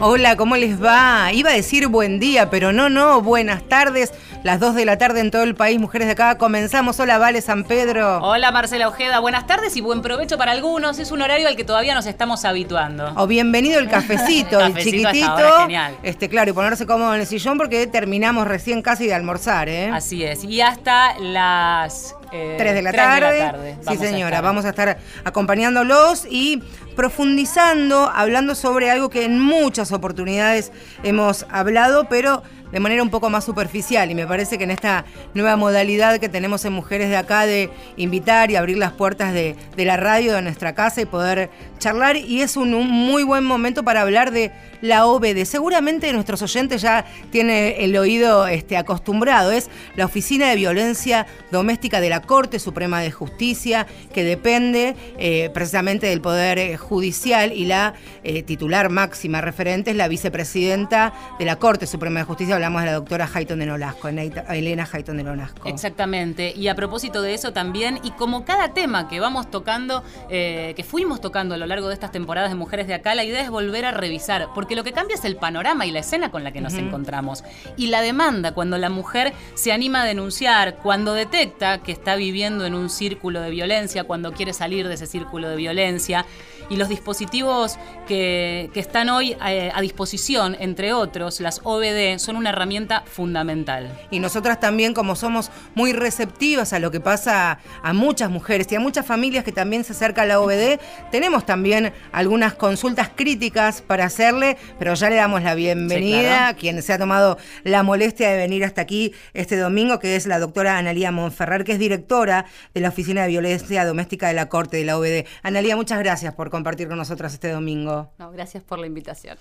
Hola, ¿cómo les va? Iba a decir buen día, pero no, no, buenas tardes. Las 2 de la tarde en todo el país, mujeres de acá. Comenzamos. Hola, Vale San Pedro. Hola, Marcela Ojeda. Buenas tardes y buen provecho para algunos. Es un horario al que todavía nos estamos habituando. O bienvenido el cafecito, el Cafecito hasta chiquitito. ahora, genial. Este, claro, y ponerse cómodo en el sillón porque terminamos recién casi de almorzar, ¿eh? Así es. Y hasta las... eh, 3 de la tarde. tarde Sí, a señora. Vamos a estar acompañándolos y profundizando, hablando sobre algo que en muchas oportunidades hemos hablado, pero de manera un poco más superficial. Y me parece que en esta nueva modalidad que tenemos en Mujeres de Acá de invitar y abrir las puertas de, la radio de nuestra casa y poder charlar, y es un, un muy buen momento para hablar de la OBD. Seguramente nuestros oyentes ya tienen el oído este, acostumbrado. Es la Oficina de Violencia Doméstica de la Corte Suprema de Justicia, que depende eh, precisamente del Poder eh, Judicial y la eh, titular máxima referente es la vicepresidenta de la Corte Suprema de Justicia. Hablamos de la doctora Hayton de Nolasco, Elena Hayton de Nolasco. Exactamente. Y a propósito de eso también, y como cada tema que vamos tocando, eh, que fuimos tocando a lo largo de estas temporadas de Mujeres de Acá, la idea es volver a revisar, porque lo que cambia es el panorama y la escena con la que nos encontramos. Y la demanda, cuando la mujer se anima a denunciar, cuando detecta que está viviendo en un círculo de violencia, cuando quiere salir de ese círculo de violencia, y los dispositivos que, que están hoy eh, a disposición, entre otros, las OBD, son una herramienta fundamental. Y nosotras también, como somos muy receptivas a lo que pasa a muchas mujeres y a muchas familias que también se acercan a la OBD, tenemos también algunas consultas críticas para hacerle, pero ya le damos la bienvenida Sí, claro. a quien se ha tomado la molestia de venir hasta aquí este domingo, que es la doctora Analía Monferrer, que es directora de la Oficina de Violencia Doméstica de la Corte de la OBD. Analía, muchas gracias por compartir con nosotras este domingo. No, gracias por la invitación.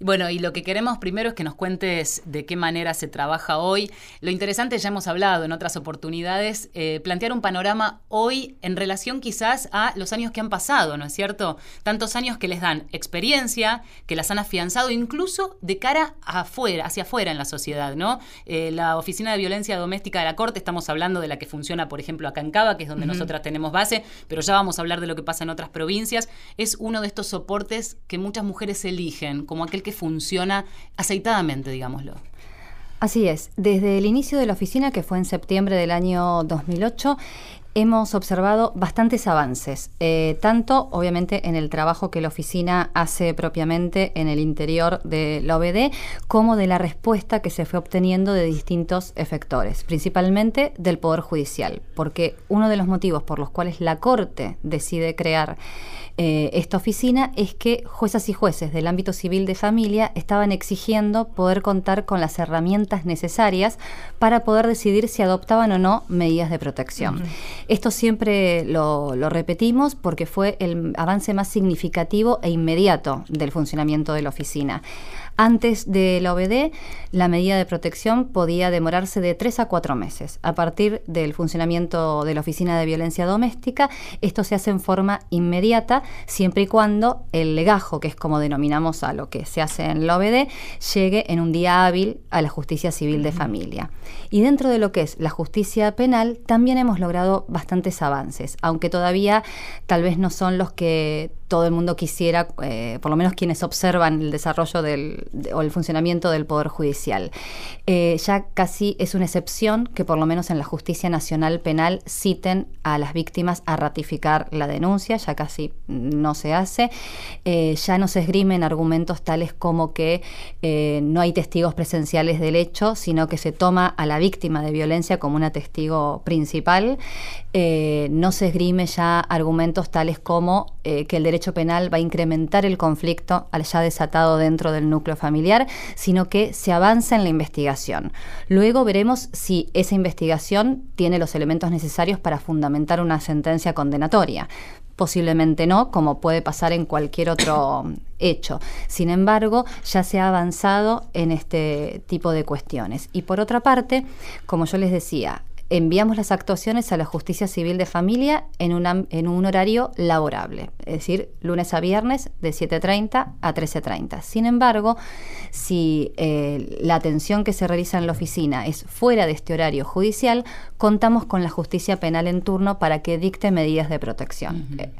Bueno, y lo que queremos primero es que nos cuentes de qué manera se trabaja hoy. Lo interesante, ya hemos hablado en otras oportunidades, eh, plantear un panorama hoy en relación quizás a los años que han pasado, ¿no es cierto? Tantos años que les dan experiencia, que las han afianzado incluso de cara afuera, hacia afuera en la sociedad, ¿no? Eh, la Oficina de Violencia Doméstica de la Corte, estamos hablando de la que funciona, por ejemplo, acá en Cava, que es donde nosotras tenemos base, pero ya vamos a hablar de lo que pasa en otras provincias. Es uno de estos soportes que muchas mujeres eligen como aquel que funciona aceitadamente, digámoslo. Así es, desde el inicio de la oficina, que fue en septiembre del año 2008, hemos observado bastantes avances, eh, tanto obviamente en el trabajo que la oficina hace propiamente en el interior de la OBD, como de la respuesta que se fue obteniendo de distintos efectores, principalmente del Poder Judicial, porque uno de los motivos por los cuales la Corte decide crear eh, esta oficina es que juezas y jueces del ámbito civil de familia estaban exigiendo poder contar con las herramientas necesarias para poder decidir si adoptaban o no medidas de protección. Esto siempre lo, lo repetimos porque fue el avance más significativo e inmediato del funcionamiento de la oficina. Antes de la OBD, la medida de protección podía demorarse de tres a cuatro meses. A partir del funcionamiento de la Oficina de Violencia Doméstica, esto se hace en forma inmediata, siempre y cuando el legajo, que es como denominamos a lo que se hace en la OBD, llegue en un día hábil a la justicia civil de familia. Y dentro de lo que es la justicia penal, también hemos logrado bastantes avances, aunque todavía tal vez no son los que todo el mundo quisiera, eh, por lo menos quienes observan el desarrollo del, de- o el funcionamiento del Poder Judicial. Eh, ya casi es una excepción que por lo menos en la justicia nacional penal citen a las víctimas a ratificar la denuncia, ya casi no se hace. Eh, ya no se esgrimen argumentos tales como que no hay testigos presenciales del hecho, sino que se toma a la víctima de violencia como una testigo principal. Eh, no se esgrime ya argumentos tales como eh, que el derecho penal va a incrementar el conflicto al ya desatado dentro del núcleo familiar, sino que se avanza en la investigación. Luego veremos si esa investigación tiene los elementos necesarios para fundamentar una sentencia condenatoria. Posiblemente no, como puede pasar en cualquier otro hecho. Sin embargo, ya se ha avanzado en este tipo de cuestiones. Y por otra parte, como yo les decía, enviamos las actuaciones a la justicia civil de familia en, una- en un horario laborable, es decir, lunes a viernes de 7.30 a 13.30. Sin embargo, si eh, la atención que se realiza en la oficina es fuera de este horario judicial, contamos con la justicia penal en turno para que dicte medidas de protección. Eh,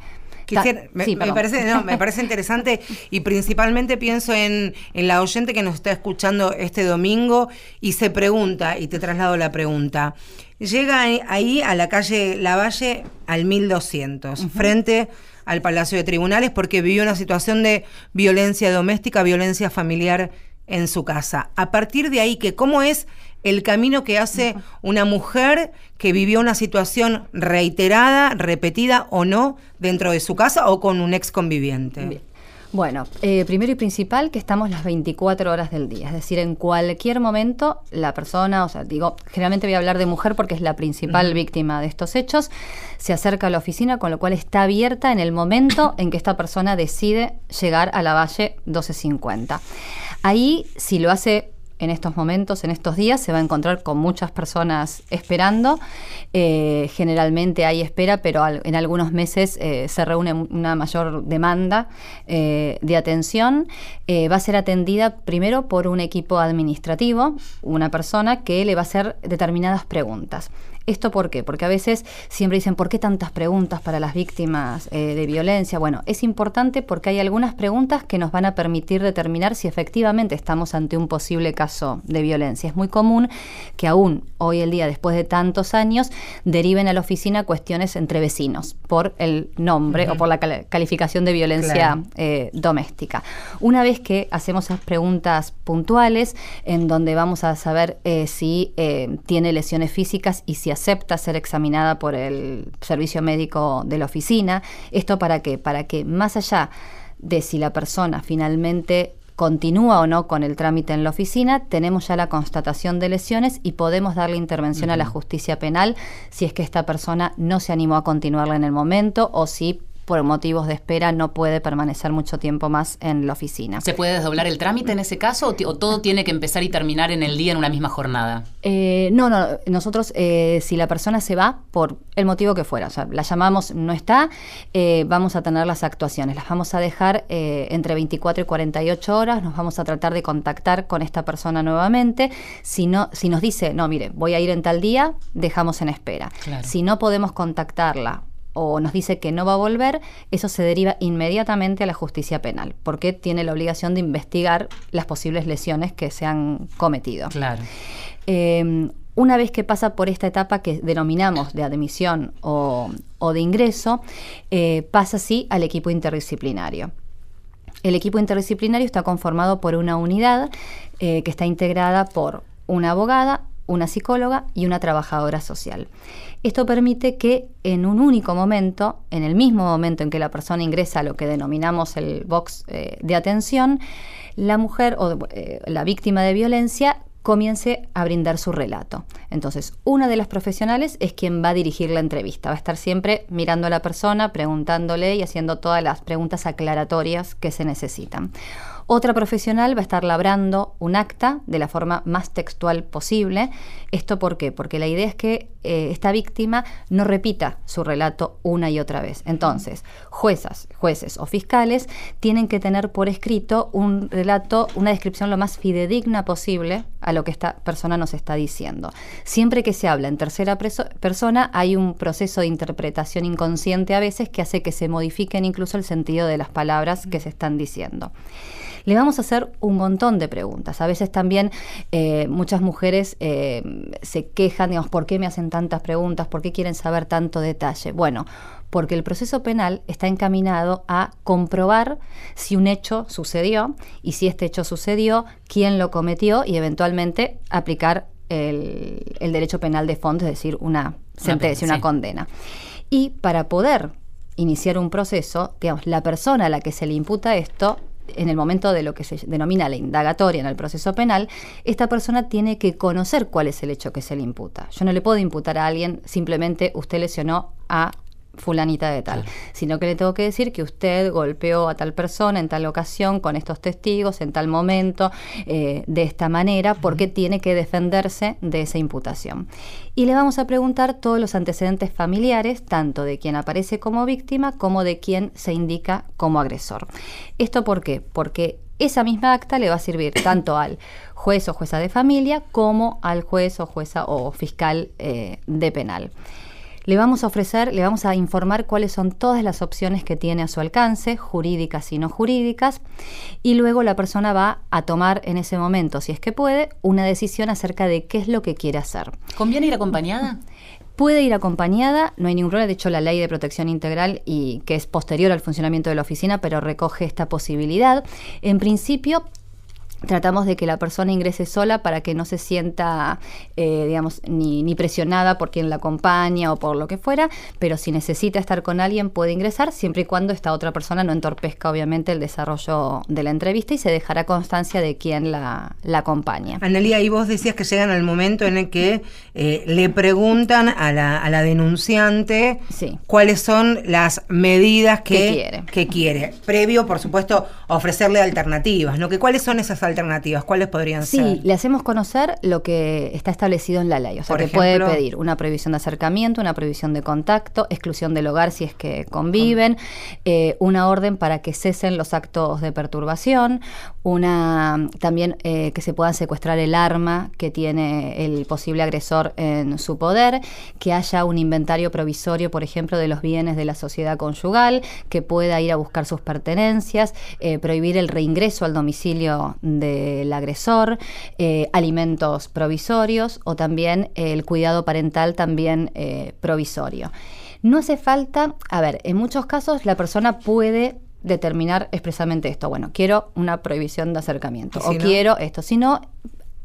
me, parece, no, me parece interesante y principalmente pienso en, en la oyente que nos está escuchando este domingo y se pregunta, y te traslado la pregunta. Llega ahí a la calle Lavalle al 1200, frente al Palacio de Tribunales, porque vivió una situación de violencia doméstica, violencia familiar en su casa. A partir de ahí, que ¿cómo es el camino que hace una mujer que vivió una situación reiterada, repetida o no, dentro de su casa o con un ex conviviente? Bueno, eh, primero y principal que estamos las 24 horas del día, es decir, en cualquier momento la persona, o sea, digo, generalmente voy a hablar de mujer porque es la principal víctima de estos hechos, se acerca a la oficina, con lo cual está abierta en el momento en que esta persona decide llegar a la Valle 1250. Ahí, si lo hace en estos momentos, en estos días, se va a encontrar con muchas personas esperando. Eh, generalmente hay espera, pero en algunos meses eh, se reúne una mayor demanda eh, de atención. va a ser atendida primero por un equipo administrativo, una persona que le va a hacer determinadas preguntas. ¿Esto por qué? Porque a veces siempre dicen, ¿por qué tantas preguntas para las víctimas eh, de violencia? Bueno, es importante porque hay algunas preguntas que nos van a permitir determinar si efectivamente estamos ante un posible caso de violencia. Es muy común que aún hoy el día, después de tantos años, deriven a la oficina cuestiones entre vecinos por el nombre o por la calificación de violencia eh, doméstica. Una vez que hacemos esas preguntas puntuales, en donde vamos a saber eh, si tiene lesiones físicas y si acepta ser examinada por el servicio médico de la oficina. ¿Esto para qué? Para que más allá de si la persona finalmente continúa o no con el trámite en la oficina, tenemos ya la constatación de lesiones y podemos darle intervención a la justicia penal si es que esta persona no se animó a continuarla en el momento o si por motivos de espera no puede permanecer mucho tiempo más en la oficina. ¿Se puede desdoblar el trámite en ese caso o, todo tiene que empezar y terminar en el día en una misma jornada? Eh, no, no, nosotros eh, si la persona se va por el motivo que fuera, o sea, la llamamos, no está, eh, vamos a tener las actuaciones, las vamos a dejar entre 24 y 48 horas, nos vamos a tratar de contactar con esta persona nuevamente, si, no, si nos dice, no, mire, voy a ir en tal día, dejamos en espera. Si no podemos contactarla o nos dice que no va a volver, eso se deriva inmediatamente a la justicia penal, porque tiene la obligación de investigar las posibles lesiones que se han cometido. Claro. Em, una vez que pasa por esta etapa que denominamos de admisión o, de ingreso, eh, pasa así al equipo interdisciplinario. El equipo interdisciplinario está conformado por una unidad eh, que está integrada por una abogada, una psicóloga y una trabajadora social. Esto permite que en un único momento, en el mismo momento en que la persona ingresa a lo que denominamos el box eh, de atención, la mujer o eh, la víctima de violencia comience a brindar su relato. Entonces, una de las profesionales es quien va a dirigir la entrevista, va a estar siempre mirando a la persona, preguntándole y haciendo todas las preguntas aclaratorias que se necesitan. Otra profesional va a estar labrando un acta de la forma más textual posible. ¿Esto por qué? Porque la idea es que eh, esta víctima no repita su relato una y otra vez. Entonces, juezas, jueces o fiscales tienen que tener por escrito un relato, una descripción lo más fidedigna posible a lo que esta persona nos está diciendo. Siempre que se habla en tercera persona hay un proceso de interpretación inconsciente a veces que hace que se modifiquen incluso el sentido de las palabras que se están diciendo le vamos a hacer un montón de preguntas. A veces también eh, muchas mujeres eh, se quejan, digamos, ¿por qué me hacen tantas preguntas? ¿Por qué quieren saber tanto detalle? Bueno, porque el proceso penal está encaminado a comprobar si un hecho sucedió y si este hecho sucedió, quién lo cometió y eventualmente aplicar el, derecho penal de fondo, es decir, una sentencia, una, condena. Y para poder iniciar un proceso, digamos, la persona a la que se le imputa esto en el momento de lo que se denomina la indagatoria en el proceso penal, esta persona tiene que conocer cuál es el hecho que se le imputa. Yo no le puedo imputar a alguien simplemente usted lesionó a fulanita de tal, sino que le tengo que decir que usted golpeó a tal persona en tal ocasión, con estos testigos, en tal momento, eh, de esta manera, porque tiene que defenderse de esa imputación. Y le vamos a preguntar todos los antecedentes familiares, tanto de quien aparece como víctima como de quien se indica como agresor. ¿Esto por qué? Porque esa misma acta le va a servir tanto al juez o jueza de familia como al juez o jueza o fiscal eh, de penal. Le vamos a ofrecer, le vamos a informar cuáles son todas las opciones que tiene a su alcance, jurídicas y no jurídicas, y luego la persona va a tomar en ese momento, si es que puede, una decisión acerca de qué es lo que quiere hacer. ¿Conviene ir acompañada? Puede ir acompañada, no hay ningún problema, de hecho la ley de protección integral y que es posterior al funcionamiento de la oficina, pero recoge esta posibilidad. En principio, Tratamos de que la persona ingrese sola para que no se sienta, eh, digamos, ni, ni, presionada por quien la acompaña o por lo que fuera, pero si necesita estar con alguien puede ingresar siempre y cuando esta otra persona no entorpezca obviamente el desarrollo de la entrevista y se dejará constancia de quién la, la acompaña. Analia, y vos decías que llegan al momento en el que eh, le preguntan a la, a la denunciante sí. cuáles son las medidas que, quiere? que quiere. Previo, por supuesto, ofrecerle alternativas, ¿no? Que ¿Cuáles son esas alternativas? ¿Cuáles podrían sí, ser? Sí, le hacemos conocer lo que está establecido en la ley. O sea, Por que ejemplo, puede pedir una prohibición de acercamiento, una prohibición de contacto, exclusión del hogar si es que conviven, eh, una orden para que cesen los actos de perturbación, una también eh, que se pueda secuestrar el arma que tiene el posible agresor en su poder, que haya un inventario provisorio, por ejemplo, de los bienes de la sociedad conyugal, que pueda ir a buscar sus pertenencias, eh, prohibir el reingreso al domicilio del agresor, eh, alimentos provisorios o también el cuidado parental también eh, provisorio. No hace falta, a ver, en muchos casos la persona puede determinar expresamente esto, bueno, quiero una prohibición de acercamiento ¿Y si o no? quiero esto, si no,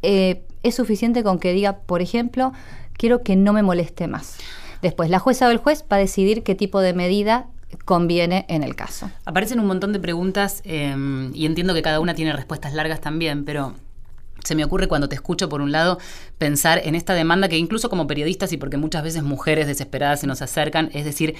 eh, es suficiente con que diga, por ejemplo, quiero que no me moleste más. Después, la jueza o el juez va a decidir qué tipo de medida conviene en el caso. Aparecen un montón de preguntas eh, y entiendo que cada una tiene respuestas largas también, pero se me ocurre cuando te escucho, por un lado, pensar en esta demanda que incluso como periodistas y porque muchas veces mujeres desesperadas se nos acercan, es decir,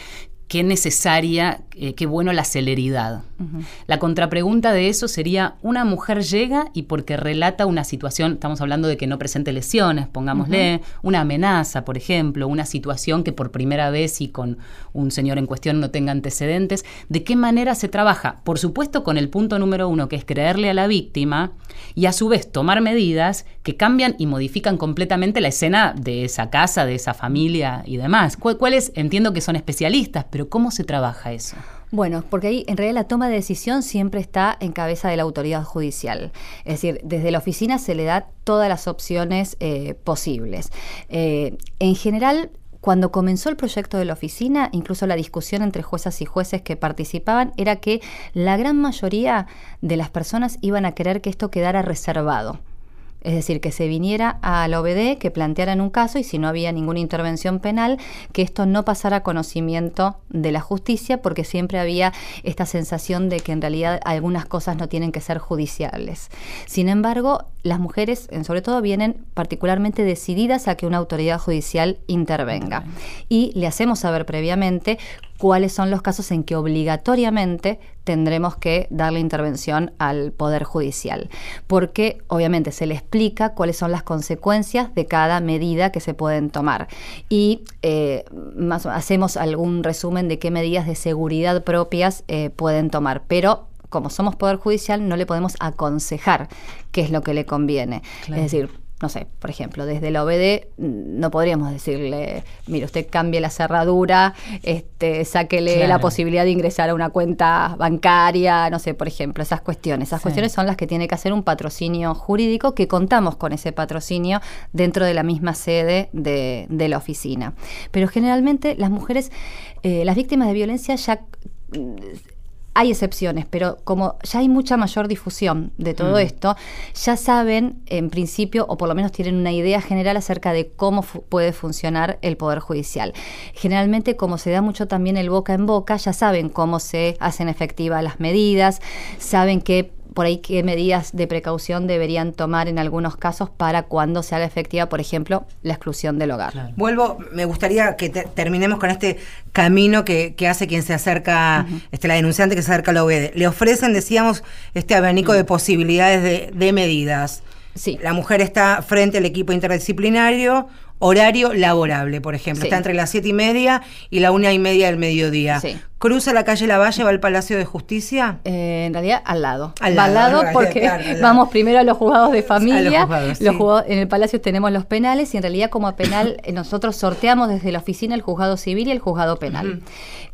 qué necesaria, eh, qué bueno la celeridad. Uh -huh. La contrapregunta de eso sería, una mujer llega y porque relata una situación, estamos hablando de que no presente lesiones, pongámosle, uh -huh. una amenaza, por ejemplo, una situación que por primera vez y con un señor en cuestión no tenga antecedentes, ¿de qué manera se trabaja? Por supuesto con el punto número uno, que es creerle a la víctima y a su vez tomar medidas que cambian y modifican completamente la escena de esa casa, de esa familia y demás. ¿Cuáles? Entiendo que son especialistas, ¿cómo se trabaja eso? Bueno, porque ahí en realidad la toma de decisión siempre está en cabeza de la autoridad judicial. Es decir, desde la oficina se le da todas las opciones eh, posibles. Eh, en general, cuando comenzó el proyecto de la oficina, incluso la discusión entre juezas y jueces que participaban era que la gran mayoría de las personas iban a querer que esto quedara reservado. Es decir, que se viniera a la OBD, que plantearan un caso y si no había ninguna intervención penal, que esto no pasara a conocimiento de la justicia, porque siempre había esta sensación de que en realidad algunas cosas no tienen que ser judiciales. Sin embargo, las mujeres, sobre todo, vienen particularmente decididas a que una autoridad judicial intervenga. Y le hacemos saber previamente cuáles son los casos en que obligatoriamente tendremos que darle intervención al Poder Judicial, porque obviamente se le explica cuáles son las consecuencias de cada medida que se pueden tomar. Y eh, más, hacemos algún resumen de qué medidas de seguridad propias eh, pueden tomar, pero como somos Poder Judicial no le podemos aconsejar qué es lo que le conviene. Claro. Es decir, no sé, por ejemplo, desde la OBD no podríamos decirle, mire, usted cambie la cerradura, este, sáquele claro. la posibilidad de ingresar a una cuenta bancaria, no sé, por ejemplo, esas cuestiones. Esas sí. cuestiones son las que tiene que hacer un patrocinio jurídico, que contamos con ese patrocinio dentro de la misma sede de, de la oficina. Pero generalmente las mujeres, eh, las víctimas de violencia ya hay excepciones, pero como ya hay mucha mayor difusión de todo mm. esto, ya saben en principio, o por lo menos tienen una idea general acerca de cómo fu puede funcionar el Poder Judicial. Generalmente, como se da mucho también el boca en boca, ya saben cómo se hacen efectivas las medidas, saben que por ahí qué medidas de precaución deberían tomar en algunos casos para cuando se haga efectiva, por ejemplo, la exclusión del hogar. Claro. Vuelvo, me gustaría que te, terminemos con este camino que, que hace quien se acerca, uh -huh. este, la denunciante que se acerca a la OBD. Le ofrecen, decíamos, este abanico uh -huh. de posibilidades de, de medidas. Sí. La mujer está frente al equipo interdisciplinario, horario laborable, por ejemplo. Sí. Está entre las siete y media y la una y media del mediodía. Sí. Cruza la calle Lavalle, va al Palacio de Justicia. Eh, en realidad, al lado. Al lado, porque claro, al lado. vamos primero a los juzgados de familia. juzgados, sí. los juzgados- en el Palacio tenemos los penales y en realidad como penal eh, nosotros sorteamos desde la oficina el juzgado civil y el juzgado penal.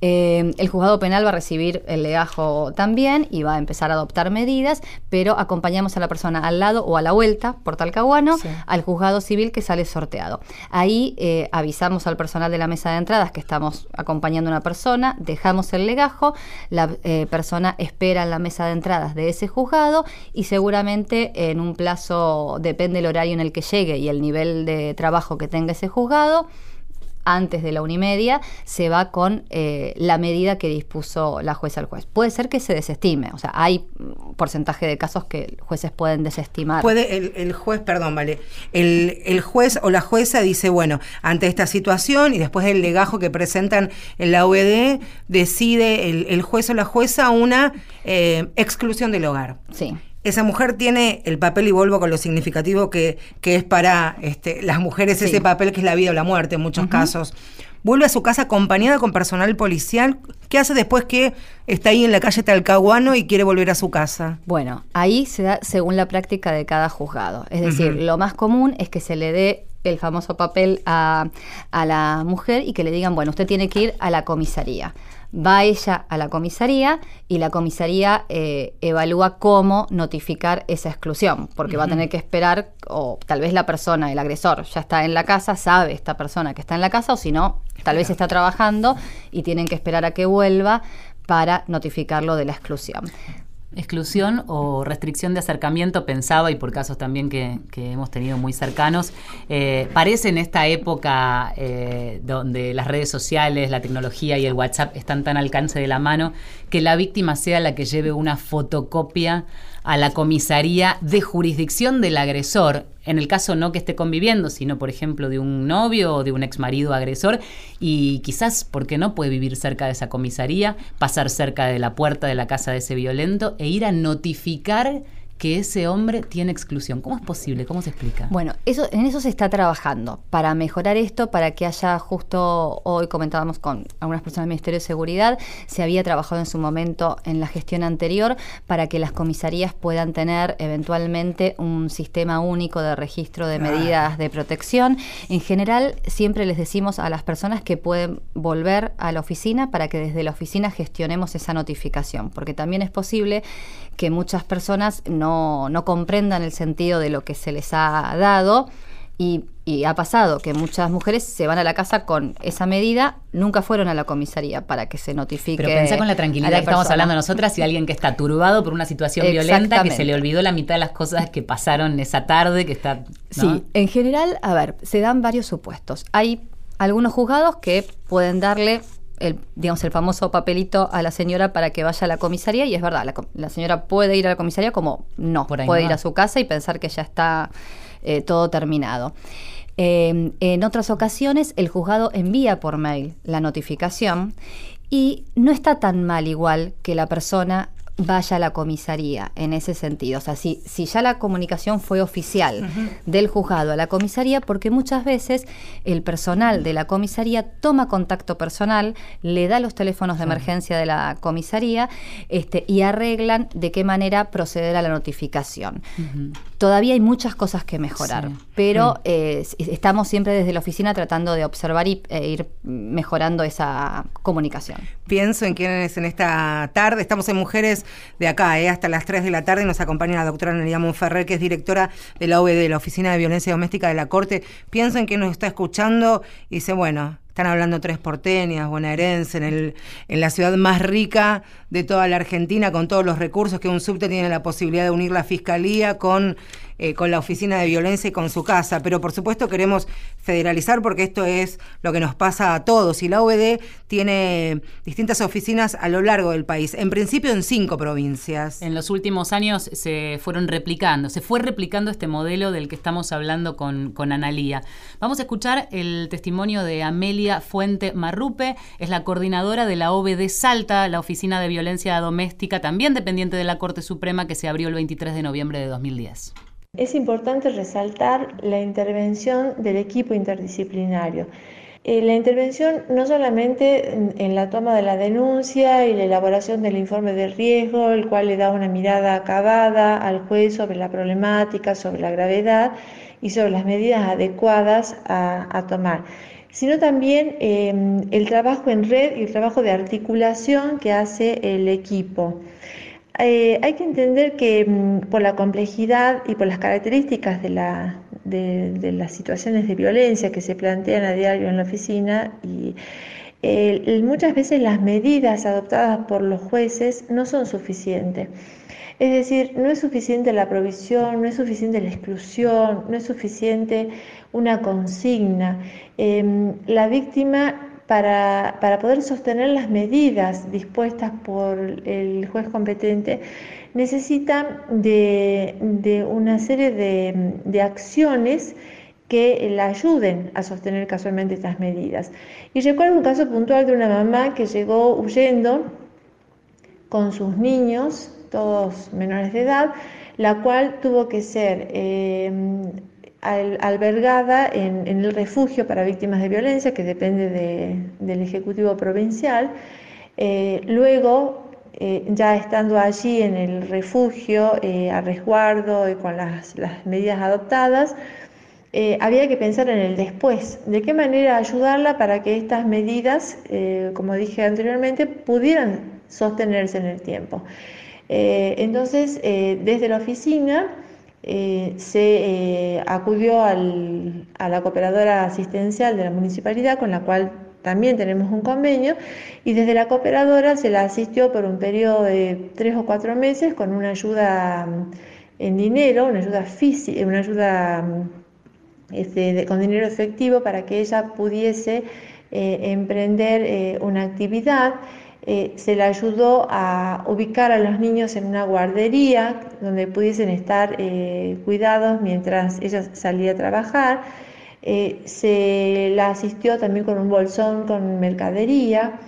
Eh, el juzgado penal va a recibir el legajo también y va a empezar a adoptar medidas, pero acompañamos a la persona al lado o a la vuelta por Talcahuano Sí. al juzgado civil que sale sorteado. Ahí eh, avisamos al personal de la mesa de entradas que estamos acompañando a una persona, dejamos el legajo, la eh, persona espera en la mesa de entradas de ese juzgado y seguramente en un plazo, depende el horario en el que llegue y el nivel de trabajo que tenga ese juzgado, antes de la una y media, se va con eh, la medida que dispuso la jueza al juez. Puede ser que se desestime, o sea, hay mm, porcentaje de casos que jueces pueden desestimar. Puede el, el juez, perdón, vale, el, el juez o la jueza dice, bueno, ante esta situación y después del legajo que presentan en la OED, decide el, el juez o la jueza una eh, exclusión del hogar. Sí. Esa mujer tiene el papel, y vuelvo con lo significativo que, que es para este, las mujeres Sí. ese papel que es la vida o la muerte en muchos casos. Vuelve a su casa acompañada con personal policial. ¿Qué hace después que está ahí en la calle Talcahuano y quiere volver a su casa? Bueno, ahí se da según la práctica de cada juzgado. Es decir, lo más común es que se le dé el famoso papel a, a la mujer y que le digan, bueno, usted tiene que ir a la comisaría. Va ella a la comisaría y la comisaría eh, evalúa cómo notificar esa exclusión, porque va a tener que esperar, o tal vez la persona, el agresor, ya está en la casa, sabe esta persona que está en la casa, o si no, tal vez está trabajando y tienen que esperar a que vuelva para notificarlo de la exclusión. Exclusión o restricción de acercamiento, pensaba, y por casos también que, que hemos tenido muy cercanos, eh, parece en esta época eh, donde las redes sociales, la tecnología y el WhatsApp están tan al alcance de la mano, que la víctima sea la que lleve una fotocopia a la comisaría de jurisdicción del agresor, en el caso no que esté conviviendo, sino por ejemplo de un novio o de un ex marido agresor, y quizás porque no puede vivir cerca de esa comisaría, pasar cerca de la puerta de la casa de ese violento e ir a notificar que ese hombre tiene exclusión. ¿Cómo es posible? ¿Cómo se explica? Bueno, eso, en eso se está trabajando para mejorar esto, para que haya justo hoy comentábamos con algunas personas del Ministerio de Seguridad, se había trabajado en su momento en la gestión anterior para que las comisarías puedan tener eventualmente un sistema único de registro de medidas de protección. En general, siempre les decimos a las personas que pueden volver a la oficina para que desde la oficina gestionemos esa notificación, porque también es posible que muchas personas no, no comprendan el sentido de lo que se les ha dado. Y, y ha pasado que muchas mujeres se van a la casa con esa medida, nunca fueron a la comisaría para que se notifique. Pero pensá con la tranquilidad la que estamos hablando nosotras y alguien que está turbado por una situación violenta, que se le olvidó la mitad de las cosas que pasaron esa tarde, que está... ¿no? Sí, en general, a ver, se dan varios supuestos. Hay algunos juzgados que pueden darle el, digamos, el famoso papelito a la señora para que vaya a la comisaría y es verdad, la, señora puede ir a la comisaría como no, puede no ir a su casa y pensar que ya está eh, todo terminado. Eh, en otras ocasiones el juzgado envía por mail la notificación y no está tan mal igual que la persona vaya a la comisaría en ese sentido. O sea, si, si ya la comunicación fue oficial del juzgado a la comisaría, porque muchas veces el personal de la comisaría toma contacto personal, le da los teléfonos de emergencia de la comisaría este, y arreglan de qué manera proceder a la notificación. Todavía hay muchas cosas que mejorar, Sí. pero eh, estamos siempre desde la oficina tratando de observar y e ir mejorando esa comunicación. Pienso en quienes en esta tarde, estamos en Mujeres de acá, eh, hasta las 3 de la tarde, nos acompaña la doctora Nelia Monferrer, que es directora de la OVD, la Oficina de Violencia Doméstica de la Corte. Pienso en quien nos está escuchando y dice, bueno, están hablando tres porteñas, bonaerense, en, el, en la ciudad más rica de toda la Argentina, con todos los recursos que un subte tiene la posibilidad de unir la fiscalía con, eh, con la oficina de violencia y con su casa. Pero por supuesto queremos federalizar porque esto es lo que nos pasa a todos. Y la OVD tiene distintas oficinas a lo largo del país, en principio en cinco provincias. En los últimos años se fueron replicando, se fue replicando este modelo del que estamos hablando con, con Analía. Vamos a escuchar el testimonio de Amelia Fuente Marrupe, es la coordinadora de la OBD Salta, la Oficina de Violencia Doméstica, también dependiente de la Corte Suprema, que se abrió el 23 de noviembre de 2010. Es importante resaltar la intervención del equipo interdisciplinario. Eh, la intervención no solamente en, la toma de la denuncia y la elaboración del informe de riesgo, el cual le da una mirada acabada al juez sobre la problemática, sobre la gravedad y sobre las medidas adecuadas a, tomar, sino también em, el trabajo en red y el trabajo de articulación que hace el equipo. Eh, hay que entender que mm, por la complejidad y por las características de, las situaciones de violencia que se plantean a diario en la oficina y muchas veces las medidas adoptadas por los jueces no son suficientes. Es decir, no es suficiente la provisión, no es suficiente la exclusión, no es suficiente una consigna. Em, la víctima para, poder sostener las medidas dispuestas por el juez competente, necesita de, una serie de, acciones que la ayuden a sostener casualmente estas medidas. Y recuerdo un caso puntual de una mamá que llegó huyendo con sus niños, todos menores de edad, la cual tuvo que ser eh, albergada en, el refugio para víctimas de violencia, que depende del Ejecutivo Provincial. Eh, luego, eh, ya estando allí en el refugio, eh, a resguardo y con las, medidas adoptadas, había que pensar en el después, de qué manera ayudarla para que estas medidas, como dije anteriormente, pudieran sostenerse en el tiempo. entonces, desde la oficina, eh, se eh, acudió a la cooperadora asistencial de la municipalidad, con la cual también tenemos un convenio, y desde la cooperadora se la asistió por un periodo de tres o cuatro meses con una ayuda mm, en dinero, una ayuda física, una ayuda mm, este, con dinero efectivo para que ella pudiese eh, emprender una actividad. Eh, se le ayudó a ubicar a los niños en una guardería donde pudiesen estar eh, cuidados mientras ella salía a trabajar. Eh, se la asistió también con un bolsón con mercadería.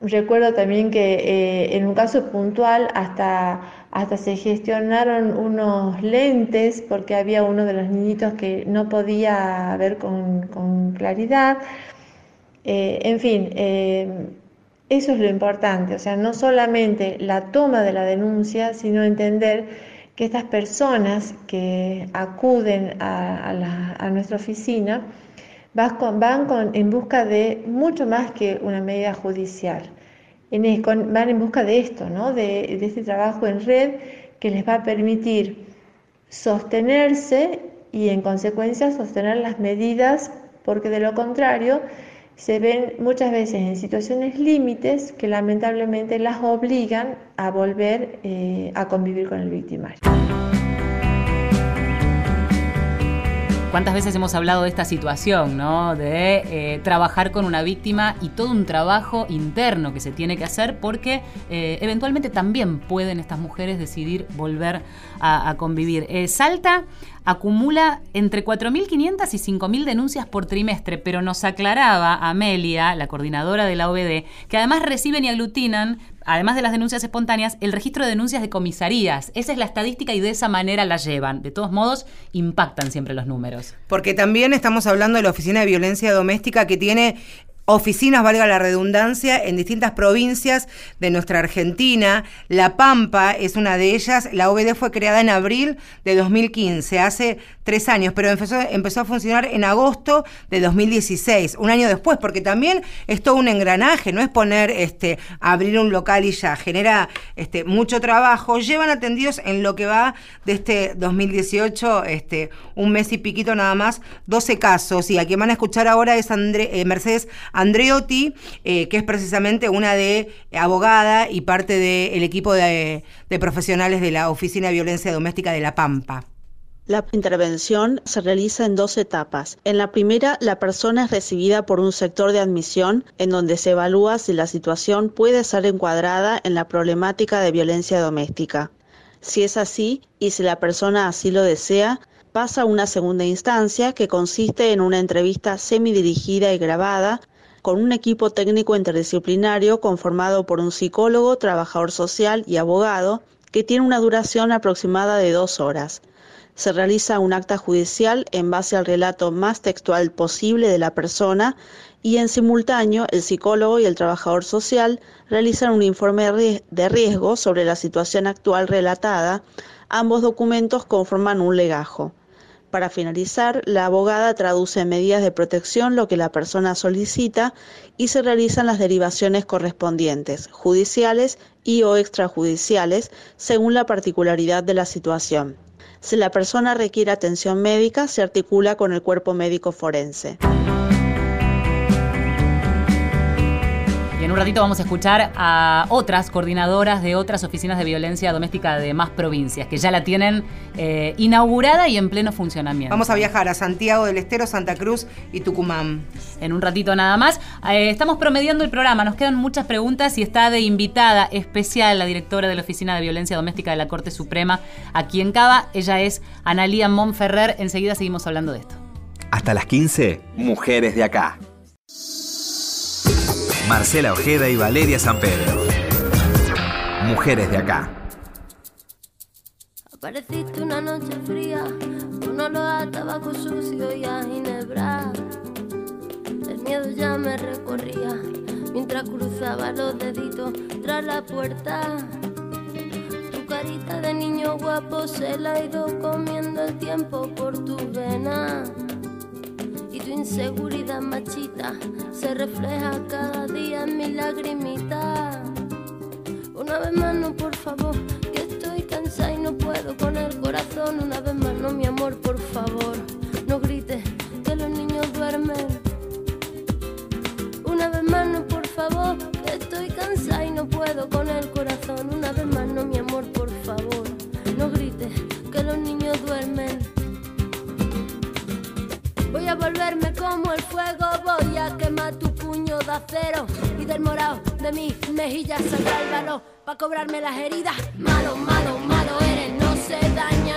recuerdo también que en un caso puntual hasta, hasta se gestionaron unos lentes porque había uno de los niñitos que no podía ver con, con claridad. Eh, en fin, eh, eso es lo importante, o sea, no solamente la toma de la denuncia, sino entender que estas personas que acuden a, nuestra oficina van, en busca de mucho más que una medida judicial. van en busca de esto, ¿no? de este trabajo en red que les va a permitir sostenerse y en consecuencia sostener las medidas, porque de lo contrario, se ven muchas veces en situaciones límites que lamentablemente las obligan a volver eh, a convivir con el victimario. ¿Cuántas veces hemos hablado de esta situación, ¿no? de eh, trabajar con una víctima y todo un trabajo interno que se tiene que hacer porque eh, eventualmente también pueden estas mujeres decidir volver a, convivir? Salta acumula entre 4.500 y 5.000 denuncias por trimestre, pero nos aclaraba Amelia, la coordinadora de la OBD, que además reciben y aglutinan, además de las denuncias espontáneas, el registro de denuncias de comisarías. Esa es la estadística y de esa manera la llevan. De todos modos, impactan siempre los números. Porque también estamos hablando de la Oficina de Violencia Doméstica que tiene oficinas, valga la redundancia, en distintas provincias de nuestra Argentina. La Pampa es una de ellas. La OBD fue creada en abril de 2015, hace tres años, pero empezó, a funcionar en agosto de 2016, un año después, porque también es todo un engranaje, no es poner, este, abrir un local y ya, genera este, mucho trabajo. Llevan atendidos en lo que va de este 2018, este, un mes y piquito nada más, 12 casos. Y a quien van a escuchar ahora es André, eh, Mercedes Andreotti, eh, que es precisamente una de abogada y parte del equipo de, de profesionales de la Oficina de Violencia Doméstica de La Pampa. La intervención se realiza en dos etapas. En la primera, la persona es recibida por un sector de admisión en donde se evalúa si la situación puede ser encuadrada en la problemática de violencia doméstica. Si es así y si la persona así lo desea, pasa a una segunda instancia que consiste en una entrevista semidirigida y grabada con un equipo técnico interdisciplinario conformado por un psicólogo, trabajador social y abogado que tiene una duración aproximada de dos horas. Se realiza un acta judicial en base al relato más textual posible de la persona y en simultáneo el psicólogo y el trabajador social realizan un informe de riesgo sobre la situación actual relatada. Ambos documentos conforman un legajo. Para finalizar, la abogada traduce en medidas de protección lo que la persona solicita y se realizan las derivaciones correspondientes, judiciales y o extrajudiciales, según la particularidad de la situación. Si la persona requiere atención médica, se articula con el cuerpo médico forense. En un ratito vamos a escuchar a otras coordinadoras de otras oficinas de violencia doméstica de más provincias, que ya la tienen eh, inaugurada y en pleno funcionamiento. Vamos a viajar a Santiago del Estero, Santa Cruz y Tucumán. En un ratito nada más. Eh, estamos promediando el programa, nos quedan muchas preguntas y está de invitada especial la directora de la Oficina de Violencia Doméstica de la Corte Suprema aquí en Cava. Ella es Analía Monferrer. Enseguida seguimos hablando de esto. Hasta las 15, Mujeres de Acá. Marcela Ojeda y Valeria San Pedro. Mujeres de acá. Apareciste una noche fría, con olor a tabaco sucio y a ginebra. El miedo ya me recorría mientras cruzaba los deditos tras la puerta. Tu carita de niño guapo se la ha ido comiendo el tiempo por tu vena tu inseguridad machita se refleja cada día en mi lagrimita. Una vez más no, por favor, que estoy cansada y no puedo con el corazón. Una vez más no, mi amor, por favor, no grites que los niños duermen. Una vez más no, por favor, que estoy cansada y no puedo con el corazón. Como el fuego, voy a quemar tu puño de acero y del morado de mis mejillas saldrá el valor para cobrarme las heridas. Malo, malo, malo eres, no se daña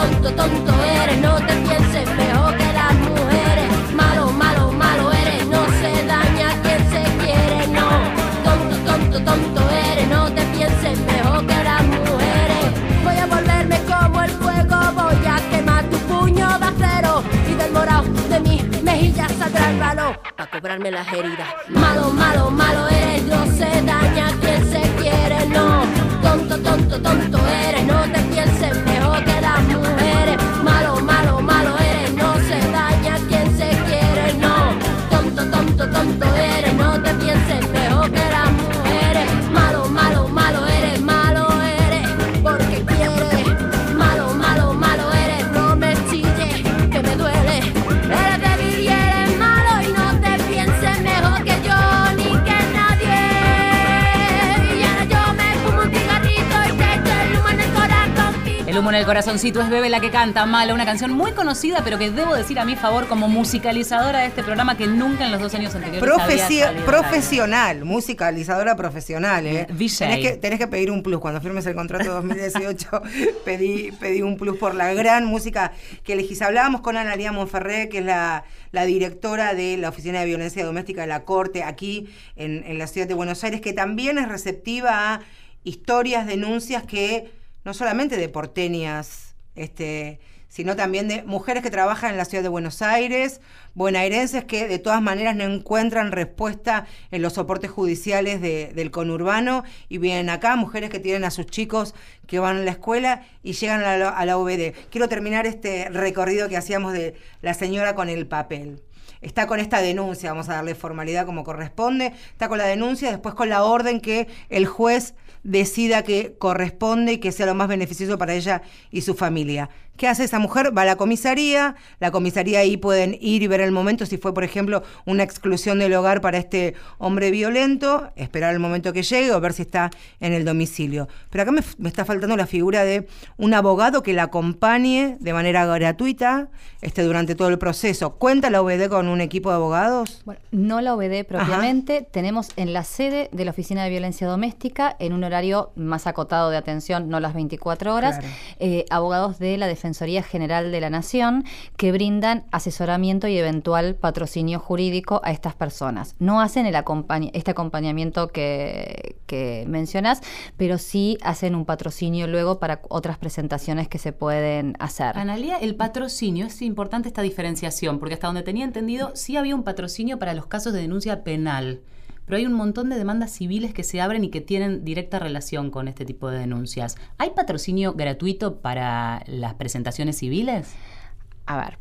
Tonto, tonto, eres, no te pienses mejor que las mujeres. Malo, malo, malo eres, no se daña quien se quiere, no. Tonto, tonto, tonto eres, no te pienses mejor que las mujeres. Voy a volverme como el fuego, voy a quemar tu puño de acero y del morado de mis mejillas saldrá el balón para cobrarme las heridas. Malo, malo, malo eres, no se daña quien se quiere, no. Tonto, tonto, tonto eres, humo en el corazoncito es Bebe la que canta Mala, una canción muy conocida, pero que debo decir a mi favor como musicalizadora de este programa que nunca en los dos años anteriores había radio. profesional, musicalizadora profesional, ¿eh? VJ. Tenés que, tenés que pedir un plus. Cuando firmes el contrato 2018, pedí, pedí un plus por la gran música que elegís. Hablábamos con Analia Monferré, que es la, la directora de la Oficina de Violencia Doméstica de la Corte aquí en, en la ciudad de Buenos Aires, que también es receptiva a historias, denuncias que no solamente de porteñas, este, sino también de mujeres que trabajan en la ciudad de Buenos Aires, bonaerenses que de todas maneras no encuentran respuesta en los soportes judiciales del conurbano y vienen acá, mujeres que tienen a sus chicos que van a la escuela y llegan a la, a la. Quiero terminar este recorrido que hacíamos de la señora con el papel está con esta denuncia, vamos a darle formalidad como corresponde, está con la denuncia, después con la orden que el juez decida que corresponde y que sea lo más beneficioso para ella y su familia. ¿Qué hace esa mujer? Va a la comisaría, la comisaría ahí pueden ir y ver el momento, si fue, por ejemplo, una exclusión del hogar para este hombre violento, esperar el momento que llegue o ver si está en el domicilio. Pero acá me, está faltando la figura de un abogado que la acompañe de manera gratuita este, durante todo el proceso. ¿Cuenta la OBD con un equipo de abogados? Bueno, no la OBD propiamente, tenemos en la sede de la Oficina de Violencia Doméstica, en un horario más acotado de atención, no las 24 horas, eh, abogados de la defensa General de la Nación que brindan asesoramiento y eventual patrocinio jurídico a estas personas. No hacen el este acompañamiento que, que mencionas, pero sí hacen un patrocinio luego para otras presentaciones que se pueden hacer. Analia, el patrocinio, es importante esta diferenciación, porque hasta donde tenía entendido, sí había un patrocinio para los casos de denuncia penal pero hay un montón de demandas civiles que se abren y que tienen directa relación con este tipo de denuncias. ¿Hay patrocinio gratuito para las presentaciones civiles? A ver,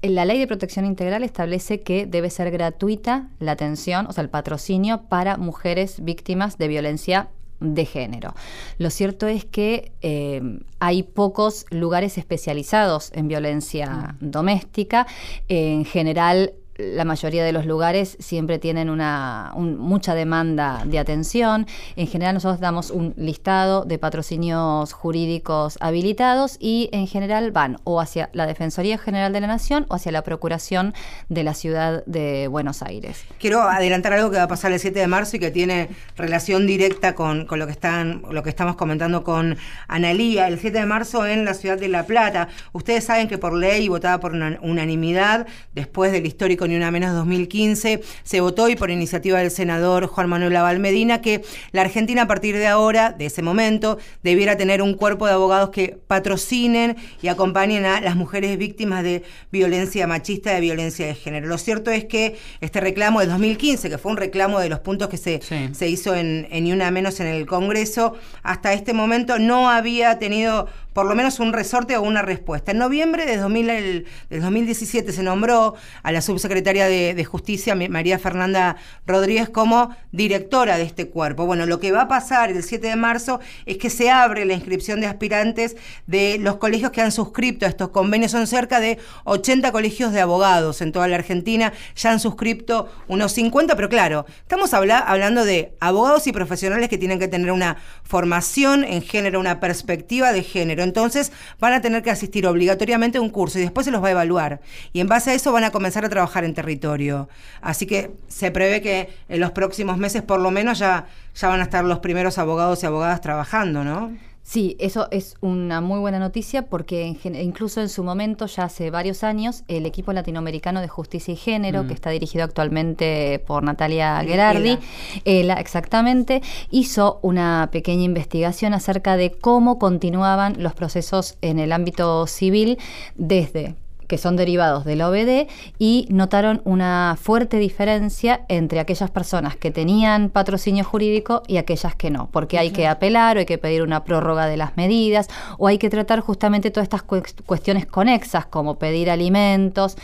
la ley de protección integral establece que debe ser gratuita la atención, o sea, el patrocinio para mujeres víctimas de violencia de género. Lo cierto es que eh, hay pocos lugares especializados en violencia mm. doméstica. en general, la mayoría de los lugares siempre tienen una mucha demanda de atención. En general nosotros damos un listado de patrocinios jurídicos habilitados y en general van o hacia la Defensoría General de la Nación o hacia la Procuración de la Ciudad de Buenos Aires. Quiero adelantar algo que va a pasar el 7 de marzo y que tiene relación directa con, lo que están lo que estamos comentando con Analía. El 7 de marzo en la ciudad de La Plata. Ustedes saben que por ley votada por unanimidad después del histórico ni una menos 2015, se votó y por iniciativa del senador Juan Manuel Aval Medina que la Argentina a partir de ahora, de ese momento, debiera tener un cuerpo de abogados que patrocinen y acompañen a las mujeres víctimas de violencia machista, de violencia de género. Lo cierto es que este reclamo del 2015, que fue un reclamo de los puntos que se, se hizo en, en Ni Una Menos en el Congreso, hasta este momento no había tenido por lo menos un resorte o una respuesta. En noviembre de 2017 se nombró a la subsecretaria de, Justicia, María Fernanda Rodríguez, como directora de este cuerpo. Bueno, lo que va a pasar el 7 de marzo es que se abre la inscripción de aspirantes de los colegios que han suscrito a estos convenios. Son cerca de 80 colegios de abogados en toda la Argentina. Ya han suscrito unos 50, pero claro, estamos hablando de abogados y profesionales que tienen que tener una formación en género, una perspectiva de género entonces van a tener que asistir obligatoriamente a un curso y después se los va a evaluar. Y en base a eso van a comenzar a trabajar en territorio. Así que se prevé que en los próximos meses por lo menos ya, ya van a estar los primeros abogados y abogadas trabajando, ¿no? Sí, eso es una muy buena noticia porque incluso en su momento, ya hace varios años, el equipo latinoamericano de justicia y género, que mm. está dirigido actualmente por Natalia Gerardi, exactamente, hizo una pequeña investigación acerca de cómo continuaban los procesos en el ámbito civil desde que son derivados del OBD y notaron una fuerte diferencia entre aquellas personas que tenían patrocinio jurídico y aquellas que no, porque hay que apelar o hay que pedir una prórroga de las medidas o hay que tratar justamente todas estas cuestiones conexas como pedir alimentos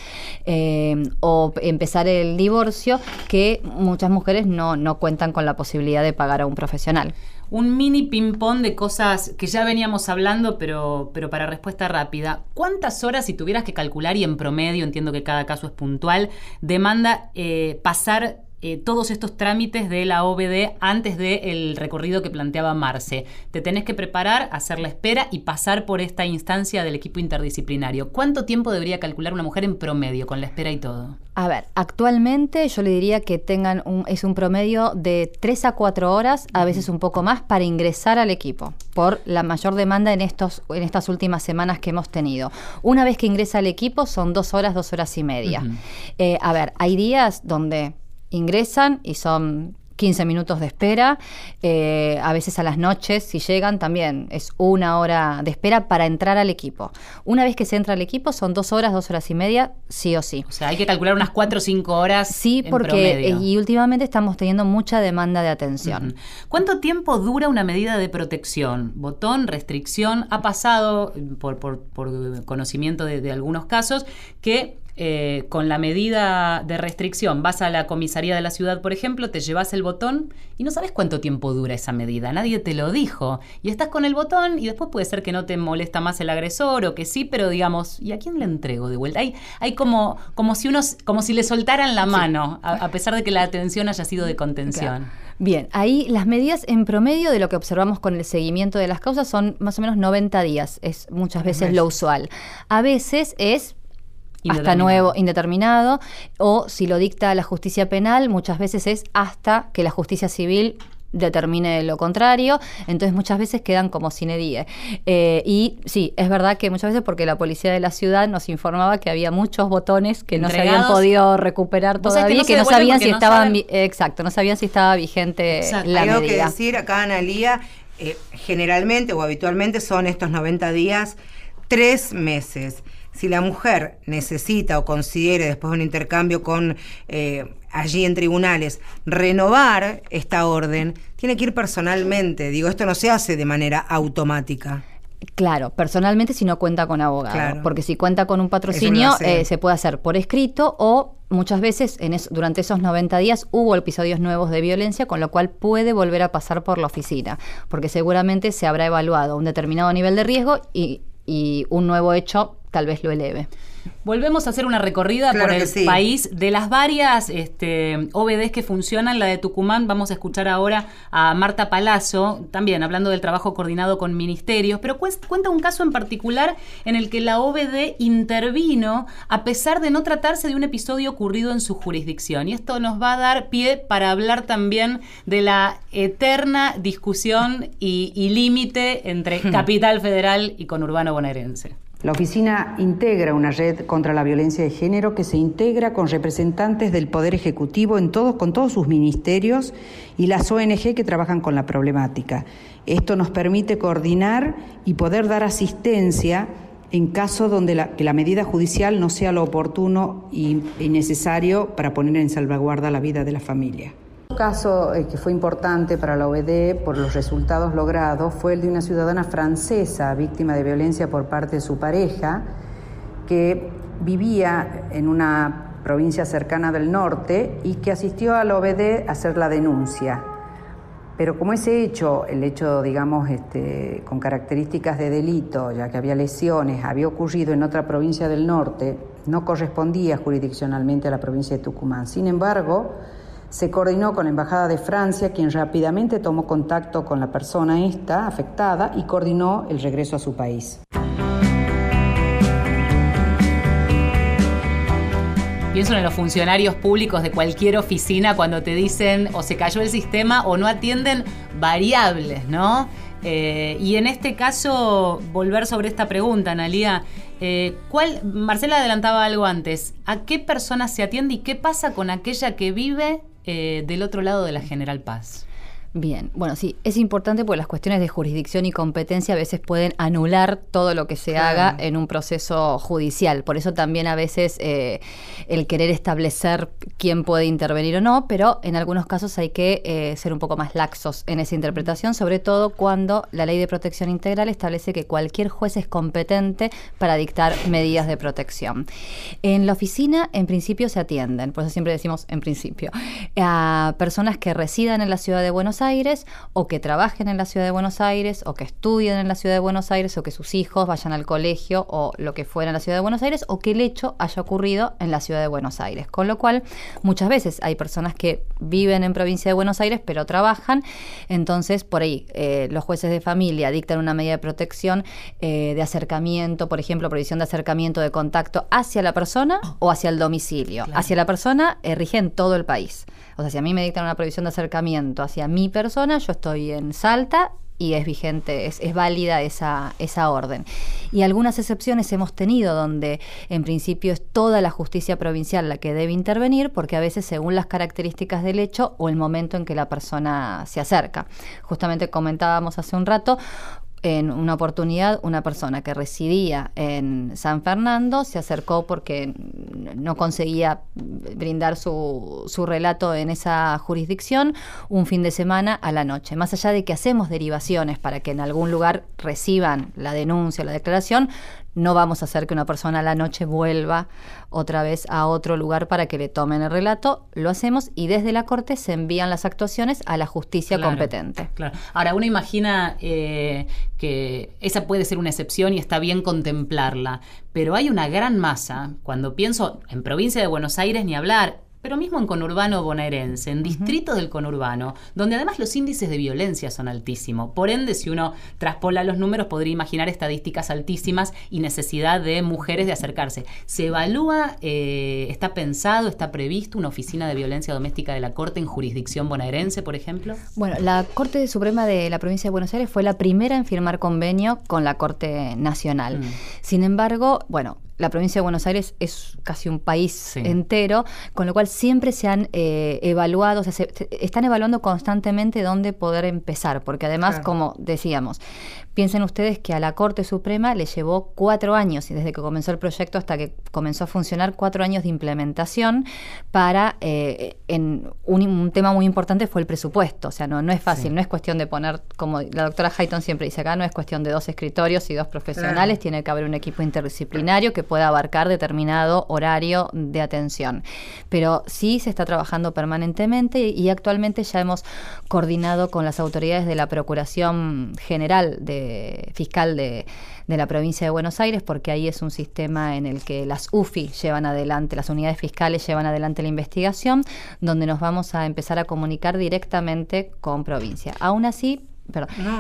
eh, o empezar el divorcio que muchas mujeres no, no cuentan con la posibilidad de pagar a un profesional un mini ping-pong de cosas que ya veníamos hablando, pero, pero para respuesta rápida. ¿Cuántas horas, si tuvieras que calcular, y en promedio, entiendo que cada caso es puntual, demanda eh, pasar eh, todos estos trámites de la OBD antes del recorrido que planteaba Marce. Te tenés que preparar, hacer la espera y pasar por esta instancia del equipo interdisciplinario. ¿Cuánto tiempo debería calcular una mujer en promedio con la espera y todo? A ver, actualmente yo le diría que tengan un, es un promedio de 3 a 4 horas, a veces un poco más, para ingresar al equipo, por la mayor demanda en, estos, en estas últimas semanas que hemos tenido. Una vez que ingresa al equipo son dos horas, dos horas y media. Eh, a ver, hay días donde ingresan y son 15 minutos de espera. Eh, a veces a las noches, si llegan, también es una hora de espera para entrar al equipo. Una vez que se entra al equipo, son dos horas, dos horas y media, sí o sí. O sea, hay que calcular unas cuatro o cinco horas. Sí, en porque promedio. y últimamente estamos teniendo mucha demanda de atención. ¿Cuánto tiempo dura una medida de protección? ¿Botón, restricción? Ha pasado, por, por- por conocimiento de, de algunos casos, que eh, con la medida de restricción vas a la comisaría de la ciudad, por ejemplo, te llevas el botón y no sabes cuánto tiempo dura esa medida. Nadie te lo dijo. Y estás con el botón y después puede ser que no te molesta más el agresor o que sí, pero digamos, ¿y a quién le entrego de vuelta? Hay, hay como, como, si unos, como si le soltaran la mano, a, a pesar de que la atención haya sido de contención. Bien, ahí las medidas en promedio de lo que observamos con el seguimiento de las causas son más o menos 90 días, es muchas veces lo usual. A veces es hasta nuevo, indeterminado, o si lo dicta la justicia penal, muchas veces es hasta que la justicia civil determine lo contrario, entonces muchas veces quedan como sine die. Eh, y sí, es verdad que muchas veces porque la policía de la ciudad nos informaba que había muchos botones que no se habían podido recuperar sabés que todavía, no que no sabían si no estaban, saben- vi- exacto, no sabían si estaba vigente Exacto. la Hay algo que medida. decir acá, Analía, eh, generalmente o habitualmente son estos 90 días, tres meses. Si la mujer necesita o considere, después de un intercambio con eh, allí en tribunales, renovar esta orden, tiene que ir personalmente. Digo, esto no se hace de manera automática. Claro, personalmente si no cuenta con abogado, Claro. porque si cuenta con un patrocinio no eh, se puede hacer por escrito o muchas veces en es- durante esos 90 días hubo episodios nuevos de violencia, con lo cual puede volver a pasar por la oficina, porque seguramente se habrá evaluado un determinado nivel de riesgo y, y un nuevo hecho tal vez lo eleve. Volvemos a hacer una recorrida Claro por el sí. país de las varias este, OBDs que funcionan. La de Tucumán, vamos a escuchar ahora a Marta Palazzo, también hablando del trabajo coordinado con ministerios, pero cuenta un caso en particular en el que la OBD intervino a pesar de no tratarse de un episodio ocurrido en su jurisdicción. Y esto nos va a dar pie para hablar también de la eterna discusión y, y límite entre Capital Federal y conurbano bonaerense. La oficina integra una red contra la violencia de género que se integra con representantes del Poder Ejecutivo en todos, con todos sus ministerios y las ONG que trabajan con la problemática. Esto nos permite coordinar y poder dar asistencia en caso donde la, que la medida judicial no sea lo oportuno y, y necesario para poner en salvaguarda la vida de la familia. Un caso eh, que fue importante para la OED por los resultados logrados fue el de una ciudadana francesa víctima de violencia por parte de su pareja que vivía en una provincia cercana del norte y que asistió a la OBD a hacer la denuncia. Pero como ese hecho, el hecho, digamos, este, con características de delito, ya que había lesiones, había ocurrido en otra provincia del norte, no correspondía jurisdiccionalmente a la provincia de Tucumán. Sin embargo, se coordinó con la Embajada de Francia, quien rápidamente tomó contacto con la persona esta afectada y coordinó el regreso a su país. Pienso en los funcionarios públicos de cualquier oficina cuando te dicen o se cayó el sistema o no atienden variables, ¿no? Eh, y en este caso, volver sobre esta pregunta, Analia, eh, ¿cuál, Marcela adelantaba algo antes, ¿a qué personas se atiende y qué pasa con aquella que vive eh, del otro lado de la General Paz? Bien, bueno, sí, es importante porque las cuestiones de jurisdicción y competencia a veces pueden anular todo lo que se Claro. haga en un proceso judicial. Por eso también a veces eh, el querer establecer quién puede intervenir o no, pero en algunos casos hay que eh, ser un poco más laxos en esa interpretación, sobre todo cuando la ley de protección integral establece que cualquier juez es competente para dictar medidas de protección. En la oficina, en principio, se atienden, por eso siempre decimos en principio, a personas que residan en la ciudad de Buenos Aires o que trabajen en la ciudad de Buenos Aires o que estudien en la ciudad de Buenos Aires o que sus hijos vayan al colegio o lo que fuera en la ciudad de Buenos Aires o que el hecho haya ocurrido en la ciudad de Buenos Aires. Con lo cual, muchas veces hay personas que viven en provincia de Buenos Aires pero trabajan, entonces por ahí eh, los jueces de familia dictan una medida de protección eh, de acercamiento, por ejemplo, prohibición de acercamiento de contacto hacia la persona o hacia el domicilio. Claro. Hacia la persona eh, rige en todo el país. O sea, si a mí me dictan una prohibición de acercamiento hacia mi persona, yo estoy en Salta y es vigente, es, es válida esa, esa orden. Y algunas excepciones hemos tenido donde en principio es toda la justicia provincial la que debe intervenir, porque a veces según las características del hecho o el momento en que la persona se acerca. Justamente comentábamos hace un rato, en una oportunidad una persona que residía en San Fernando se acercó porque no conseguía brindar su, su, relato en esa jurisdicción un fin de semana a la noche. Más allá de que hacemos derivaciones para que en algún lugar reciban la denuncia la declaración, no vamos a hacer que una persona a la noche vuelva otra vez a otro lugar para que le tomen el relato. Lo hacemos y desde la Corte se envían las actuaciones a la justicia competente. Claro. Ahora, uno imagina eh, que esa puede ser una excepción y está bien contemplarla, pero hay una gran masa, cuando pienso en provincia de Buenos Aires ni hablar, pero mismo en conurbano bonaerense, en distritos del conurbano, donde además los índices de violencia son altísimos. Por ende, si uno traspola los números, podría imaginar estadísticas altísimas y necesidad de mujeres de acercarse. ¿Se evalúa, eh, está pensado, está previsto una oficina de violencia doméstica de la Corte en jurisdicción bonaerense, por ejemplo? Bueno, la Corte Suprema de la provincia de Buenos Aires fue la primera en firmar convenio con la Corte Nacional. Mm. Sin embargo, bueno, la provincia de Buenos Aires es casi un país entero, con lo cual siempre se han eh, evaluado, o sea, se, están evaluando constantemente dónde poder empezar, porque además, como decíamos, piensen ustedes que a la Corte Suprema le llevó cuatro años, y desde que comenzó el proyecto hasta que comenzó a funcionar, cuatro años de implementación para, eh, en un, tema muy importante fue el presupuesto, o sea, no, no es fácil, no es cuestión de poner, como la doctora Hayton siempre dice acá, no es cuestión de dos escritorios y dos profesionales, tiene que haber un equipo interdisciplinario que pueda abarcar determinado horario de atención. Pero sí se está trabajando permanentemente y actualmente ya hemos coordinado con las autoridades de la Procuración General de Fiscal de, de la provincia de Buenos Aires, porque ahí es un sistema en el que las UFI llevan adelante, las unidades fiscales llevan adelante la investigación, donde nos vamos a empezar a comunicar directamente con provincia. Aún así,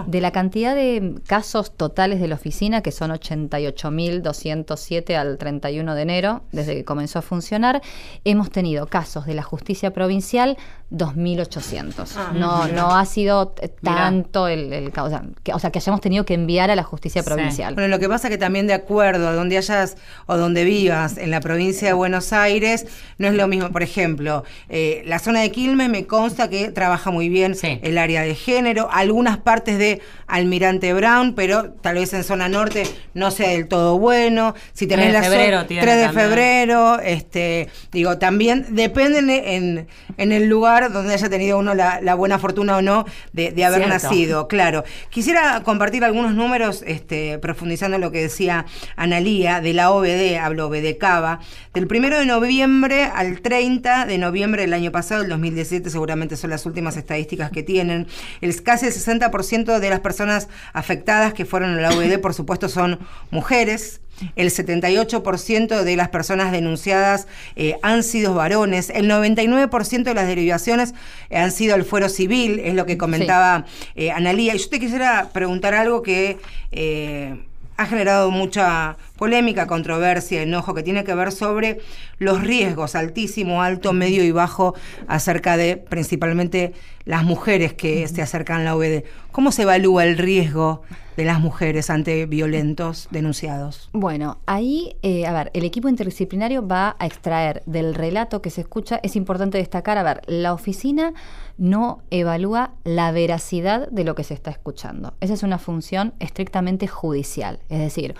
de la cantidad de casos totales de la oficina, que son 88.207 al 31 de enero, desde que comenzó a funcionar, hemos tenido casos de la justicia provincial 2.800. Ah, no, no ha sido tanto el, el o, sea, que, o sea, que hayamos tenido que enviar a la justicia provincial. Bueno, lo que pasa que también de acuerdo a donde hayas o donde vivas en la provincia de Buenos Aires, no es lo mismo. Por ejemplo, eh, la zona de Quilmes me consta que trabaja muy bien el área de género, algunas partes de Almirante Brown, pero tal vez en zona norte no sea del todo bueno. Si tenés 3 de febrero, 3 de febrero, este, digo, también dependen en, en el lugar donde haya tenido uno la, buena fortuna o no de, haber nacido, claro. Quisiera compartir algunos números, este, profundizando en lo que decía Analía, de la OBD, hablo OBD Cava, del primero de noviembre al 30 de noviembre del año pasado, el 2017, seguramente son las últimas estadísticas que tienen. El, casi el 60% de las personas afectadas que fueron a la OBD, por supuesto, son mujeres. El 78% de las personas denunciadas eh, han sido varones. El 99% de las derivaciones han sido el fuero civil, es lo que comentaba eh, Analía. Y yo te quisiera preguntar algo que eh, ha generado mucha polémica, controversia, enojo, que tiene que ver sobre los riesgos altísimo, alto, medio y bajo acerca de principalmente las mujeres que se acercan a la OVD. ¿Cómo se evalúa el riesgo de las mujeres ante violentos denunciados? Bueno, ahí, eh, a ver, el equipo interdisciplinario va a extraer del relato que se escucha, es importante destacar, a ver, la oficina no evalúa la veracidad de lo que se está escuchando. Esa es una función estrictamente judicial, es decir,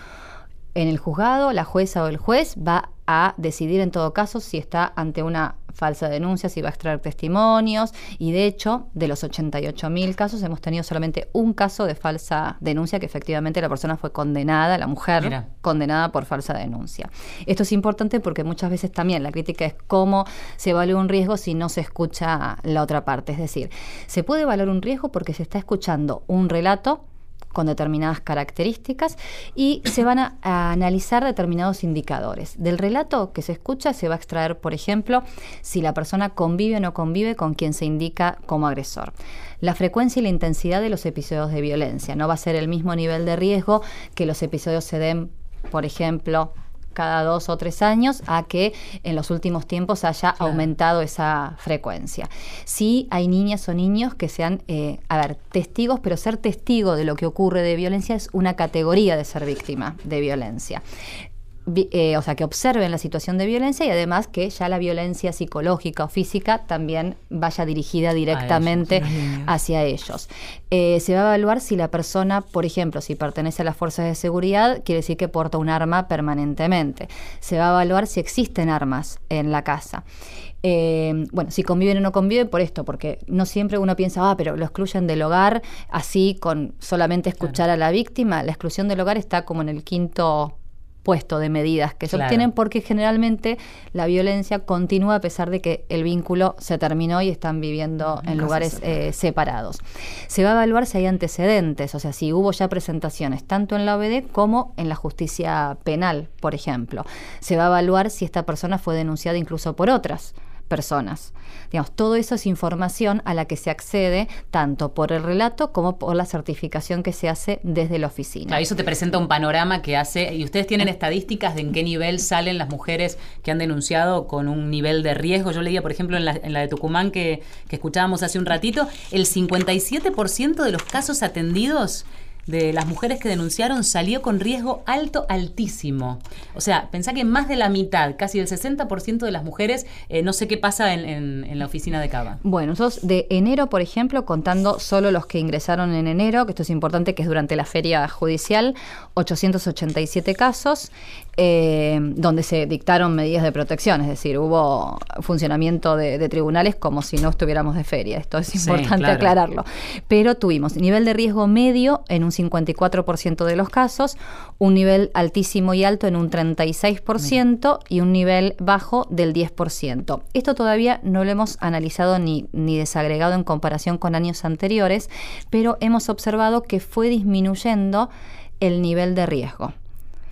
en el juzgado, la jueza o el juez va a decidir en todo caso si está ante una falsa denuncia, si va a extraer testimonios. Y de hecho de los 88 mil casos hemos tenido solamente un caso de falsa denuncia que efectivamente la persona fue condenada, la mujer condenada por falsa denuncia. Esto es importante porque muchas veces también la crítica es cómo se evalúa un riesgo si no se escucha la otra parte, es decir, se puede evaluar un riesgo porque se está escuchando un relato con determinadas características y se van a, analizar determinados indicadores. Del relato que se escucha se va a extraer, por ejemplo, si la persona convive o no convive con quien se indica como agresor. La frecuencia y la intensidad de los episodios de violencia. No va a ser el mismo nivel de riesgo que los episodios se den, por ejemplo, cada dos o tres años a que en los últimos tiempos haya aumentado esa frecuencia. Sí hay niñas o niños que sean, eh, a ver, testigos, pero ser testigo de lo que ocurre de violencia es una categoría de ser víctima de violencia. Eh, o sea, que observen la situación de violencia y además que ya la violencia psicológica o física también vaya dirigida directamente hacia ellos. Eh, se va a evaluar si la persona, por ejemplo, si pertenece a las fuerzas de seguridad, quiere decir que porta un arma permanentemente. Se va a evaluar si existen armas en la casa. Eh, bueno, si conviven o no conviven, por esto, porque no siempre uno piensa, ah, pero lo excluyen del hogar, así con solamente escuchar a la víctima. La exclusión del hogar está como en el quinto puesto de medidas que se obtienen porque generalmente la violencia continúa a pesar de que el vínculo se terminó y están viviendo en, lugares eh, separados. Se va a evaluar si hay antecedentes, o sea, si hubo ya presentaciones tanto en la OBD como en la justicia penal, por ejemplo. Se va a evaluar si esta persona fue denunciada incluso por otras personas. Digamos, todo eso es información a la que se accede tanto por el relato como por la certificación que se hace desde la oficina. Claro, eso te presenta un panorama que hace, y ustedes tienen estadísticas de en qué nivel salen las mujeres que han denunciado con un nivel de riesgo. Yo leía, por ejemplo, en la, de Tucumán que, que escuchábamos hace un ratito, el 57% de los casos atendidos de las mujeres que denunciaron salió con riesgo alto, altísimo. O sea, pensá que más de la mitad, casi el 60% de las mujeres, eh, no sé qué pasa en, la oficina de Cava. Bueno, nosotros de enero, por ejemplo, contando solo los que ingresaron en enero, que esto es importante, que es durante la feria judicial, 887 casos, eh, donde se dictaron medidas de protección, es decir, hubo funcionamiento de, tribunales como si no estuviéramos de feria. Esto es importante aclararlo. Pero tuvimos nivel de riesgo medio en un 54% de los casos, un nivel altísimo y alto en un 36% y un nivel bajo del 10%. Esto todavía no lo hemos analizado ni, ni desagregado en comparación con años anteriores, pero hemos observado que fue disminuyendo el nivel de riesgo.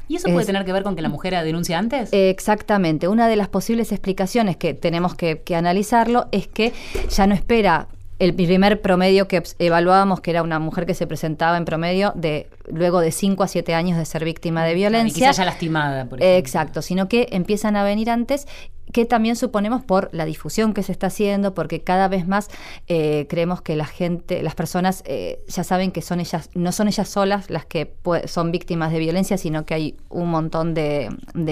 ¿Y eso puede tener que ver con que la mujer denuncia antes? Exactamente. Una de las posibles explicaciones que tenemos que, que analizarlo es que ya no espera el primer promedio que evaluábamos, que era una mujer que se presentaba en promedio de luego de 5 a 7 años de ser víctima de violencia. Y quizás ya lastimada, por ejemplo. Exacto, sino que empiezan a venir antes que también suponemos por la difusión que se está haciendo, porque cada vez más eh, creemos que la gente, las personas eh, ya saben que son ellas, no son ellas solas las que son víctimas de violencia, sino que hay un montón de,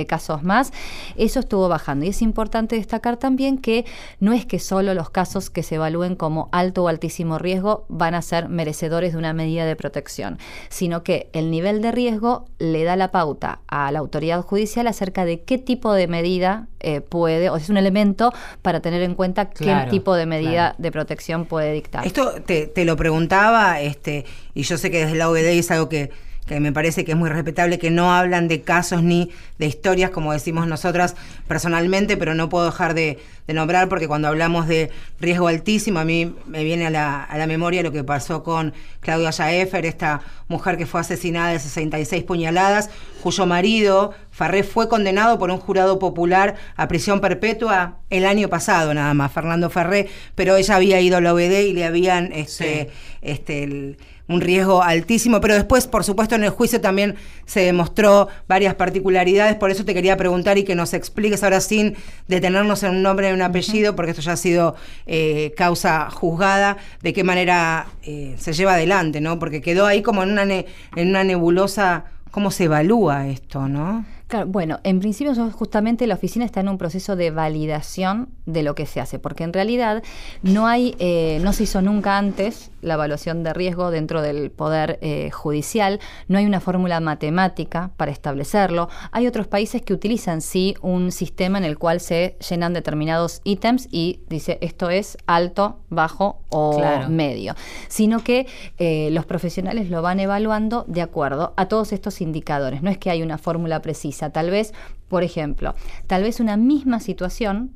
casos más. Eso estuvo bajando. Y es importante destacar también que no es que solo los casos que se evalúen como alto o altísimo riesgo van a ser merecedores de una medida de protección, sino que el nivel de riesgo le da la pauta a la autoridad judicial acerca de qué tipo de medida eh, puede, o es un elemento para tener en cuenta qué tipo de medida de protección puede dictar. Esto te, te, lo preguntaba, este, y yo sé que desde la OBD es algo que, que me parece que es muy respetable, que no hablan de casos ni de historias, como decimos nosotras personalmente, pero no puedo dejar de, nombrar porque cuando hablamos de riesgo altísimo, a mí me viene a la, a la memoria lo que pasó con Claudia Jaefer, esta mujer que fue asesinada de 66 puñaladas, cuyo marido, Farré, fue condenado por un jurado popular a prisión perpetua el año pasado nada más, Fernando Ferré, pero ella había ido a la OBD y le habían este, este, un riesgo altísimo, pero después, por supuesto, en el juicio también se demostró varias particularidades, por eso te quería preguntar y que nos expliques ahora sin detenernos en un nombre y un apellido, porque esto ya ha sido eh, causa juzgada, de qué manera eh, se lleva adelante, ¿no? Porque quedó ahí como en una, en una nebulosa, ¿cómo se evalúa esto, ¿no? Bueno, en principio justamente la oficina está en un proceso de validación de lo que se hace, porque en realidad no hay, eh, no se hizo nunca antes la evaluación de riesgo dentro del poder eh, judicial, no hay una fórmula matemática para establecerlo. Hay otros países que utilizan sí un sistema en el cual se llenan determinados ítems y dice esto es alto, bajo o medio, sino que eh, los profesionales lo van evaluando de acuerdo a todos estos indicadores. No es que hay una fórmula precisa, tal vez, por ejemplo, tal vez una misma situación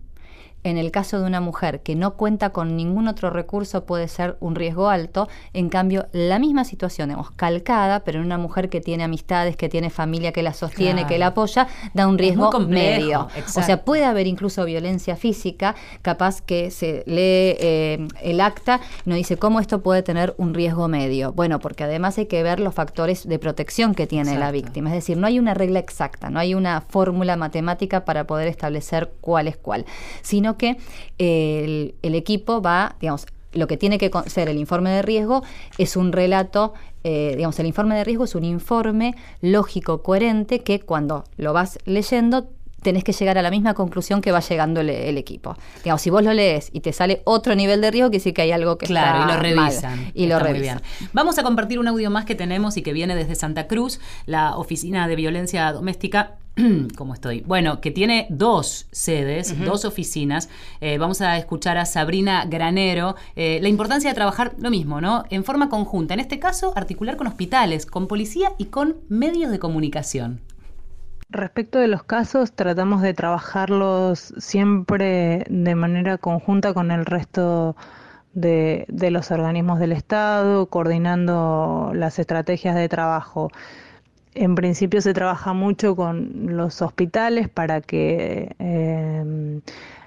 en el caso de una mujer que no cuenta con ningún otro recurso puede ser un riesgo alto. En cambio, la misma situación, digamos, calcada, pero en una mujer que tiene amistades, que tiene familia que la sostiene, que la apoya, da un riesgo medio. O sea, puede haber incluso violencia física, capaz que se lee eh, el acta, no dice cómo esto puede tener un riesgo medio. Bueno, porque además hay que ver los factores de protección que tiene la víctima. Es decir, no hay una regla exacta, no hay una fórmula matemática para poder establecer cuál es cuál, sino que el, el equipo va, digamos, lo que tiene que ser el informe de riesgo es un relato, eh, digamos, el informe de riesgo es un informe lógico, coherente, que cuando lo vas leyendo tenés que llegar a la misma conclusión que va llegando el, equipo. Digamos, si vos lo lees y te sale otro nivel de riesgo, que sí que hay algo que claro, está y lo revisan. Y lo revisan. Vamos a compartir un audio más que tenemos y que viene desde Santa Cruz, la Oficina de Violencia Doméstica ¿Cómo estoy? Bueno, que tiene dos sedes, dos oficinas. Eh, vamos a escuchar a Sabrina Granero. Eh, la importancia de trabajar lo mismo, ¿no? En forma conjunta. En este caso, articular con hospitales, con policía y con medios de comunicación. Respecto de los casos, tratamos de trabajarlos siempre de manera conjunta con el resto de, de los organismos del Estado, coordinando las estrategias de trabajo. En principio se trabaja mucho con los hospitales para que eh,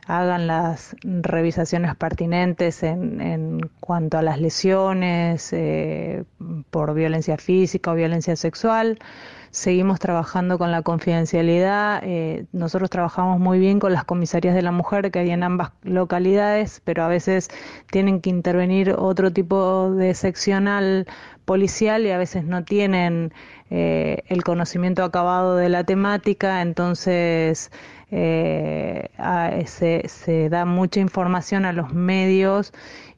hagan las revisaciones pertinentes en, cuanto a las lesiones eh, por violencia física o violencia sexual. Seguimos trabajando con la confidencialidad. Eh, nosotros trabajamos muy bien con las comisarías de la mujer que hay en ambas localidades, pero a veces tienen que intervenir otro tipo de seccional policial y a veces no tienen eh, el conocimiento acabado de la temática, entonces eh, se, se, da mucha información a los medios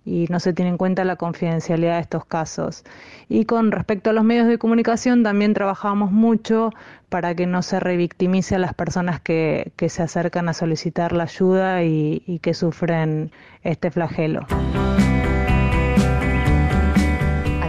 y no se tiene en cuenta la confidencialidad de estos casos. Y con respecto a los medios de comunicación, también trabajamos mucho para que no se revictimice a las personas que, que se acercan a solicitar la ayuda y, y que sufren este flagelo.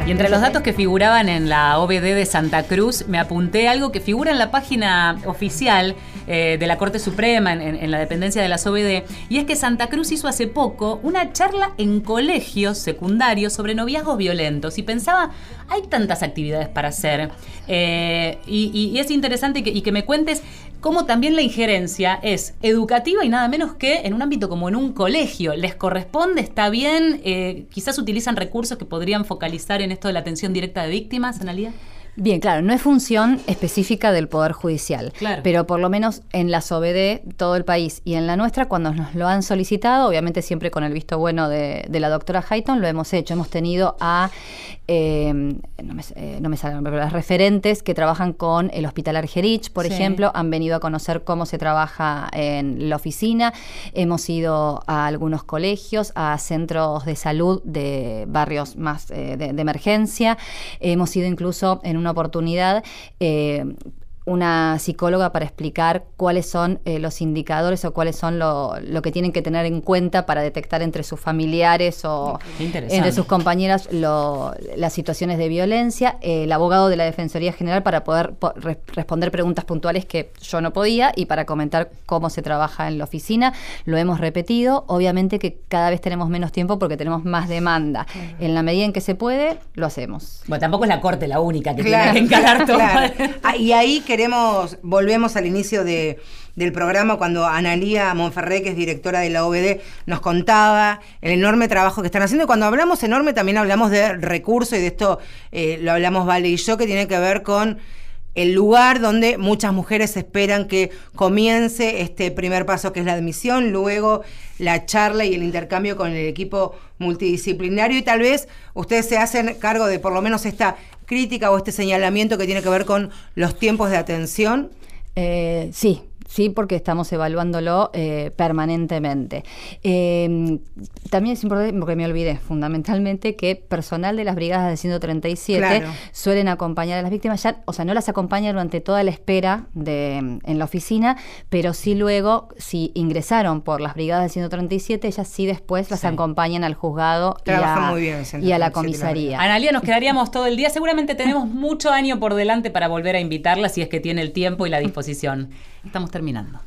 Y entre los datos que figuraban en la OBD de Santa Cruz, me apunté algo que figura en la página oficial eh, de la Corte Suprema, en, la dependencia de las OBD, y es que Santa Cruz hizo hace poco una charla en colegios secundarios sobre noviazgos violentos. Y pensaba, hay tantas actividades para hacer. Eh, y, es interesante y que me cuentes cómo también la injerencia es educativa y nada menos que en un ámbito como en un colegio. ¿Les corresponde? ¿Está bien? Eh, quizás utilizan recursos que podrían focalizar en esto de la atención directa de víctimas, Analia. Bien, claro, no es función específica del Poder Judicial, claro. pero por lo menos en la SOBD, todo el país y en la nuestra, cuando nos lo han solicitado, obviamente siempre con el visto bueno de, la doctora Hayton, lo hemos hecho. Hemos tenido a, eh, no, me, eh, no, me, salen, pero las referentes que trabajan con el Hospital Argerich, por ejemplo, han venido a conocer cómo se trabaja en la oficina. Hemos ido a algunos colegios, a centros de salud de barrios más eh, de, de emergencia. Hemos ido incluso en un una oportunidad eh, una psicóloga para explicar cuáles son eh, los indicadores o cuáles son lo, que tienen que tener en cuenta para detectar entre sus familiares o entre sus compañeras las situaciones de violencia. el abogado de la Defensoría General para poder responder preguntas puntuales que yo no podía y para comentar cómo se trabaja en la oficina. Lo hemos repetido. Obviamente que cada vez tenemos menos tiempo porque tenemos más demanda. En la medida en que se puede, lo hacemos. Bueno, tampoco es la Corte la única que tiene que encarar todo. Ah, y ahí que queremos, volvemos al inicio de, del programa cuando Analía Monferré, que es directora de la OBD, nos contaba el enorme trabajo que están haciendo. Cuando hablamos enorme también hablamos de recursos y de esto eh, lo hablamos Vale y yo, que tiene que ver con el lugar donde muchas mujeres esperan que comience este primer paso que es la admisión, luego la charla y el intercambio con el equipo multidisciplinario y tal vez ustedes se hacen cargo de por lo menos esta crítica o este señalamiento que tiene que ver con los tiempos de atención? Eh, sí, sí, porque estamos evaluándolo eh, permanentemente. Eh, también es importante, porque me olvidé fundamentalmente, que personal de las brigadas de 137 suelen acompañar a las víctimas, ya, o sea, no las acompañan durante toda la espera de, en la oficina, pero sí luego, si ingresaron por las brigadas de 137, ellas sí después las acompañan al juzgado y a, y a, la comisaría. Analia, nos quedaríamos todo el día. Seguramente tenemos mucho año por delante para volver a invitarla si es que tiene el tiempo y la disposición. Estamos terminando.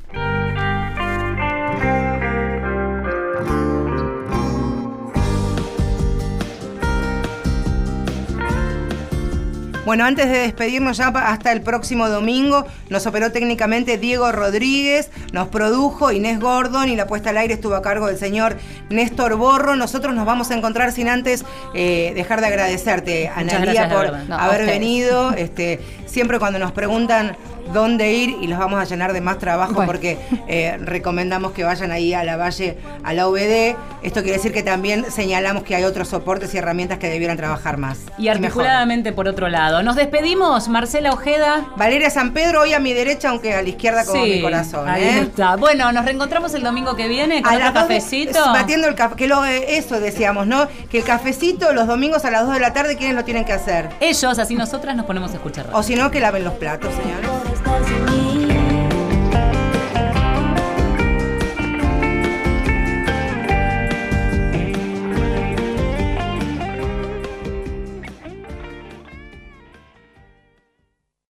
Bueno, antes de despedirnos ya hasta el próximo domingo, nos operó técnicamente Diego Rodríguez, nos produjo Inés Gordon y la puesta al aire estuvo a cargo del señor Néstor Borro. Nosotros nos vamos a encontrar sin antes eh, dejar de agradecerte, Analia, por haber venido. Este, siempre cuando nos preguntan dónde ir y los vamos a llenar de más trabajo porque eh, recomendamos que vayan ahí a la Valle, a la OBD. Esto quiere decir que también señalamos que hay otros soportes y herramientas que debieran trabajar más. Y articuladamente por otro lado. Nos despedimos, Marcela Ojeda. Valeria San Pedro, hoy a mi derecha, aunque a la izquierda como mi corazón. Ahí ¿eh? está. Bueno, nos reencontramos el domingo que viene con otro cafecito. batiendo el café, que lo, eh, eso decíamos, ¿no? Que el cafecito los domingos a las 2 de la tarde, ¿quiénes lo tienen que hacer? Ellos, así nosotras nos ponemos a escuchar. O si no, que laven los platos, señores.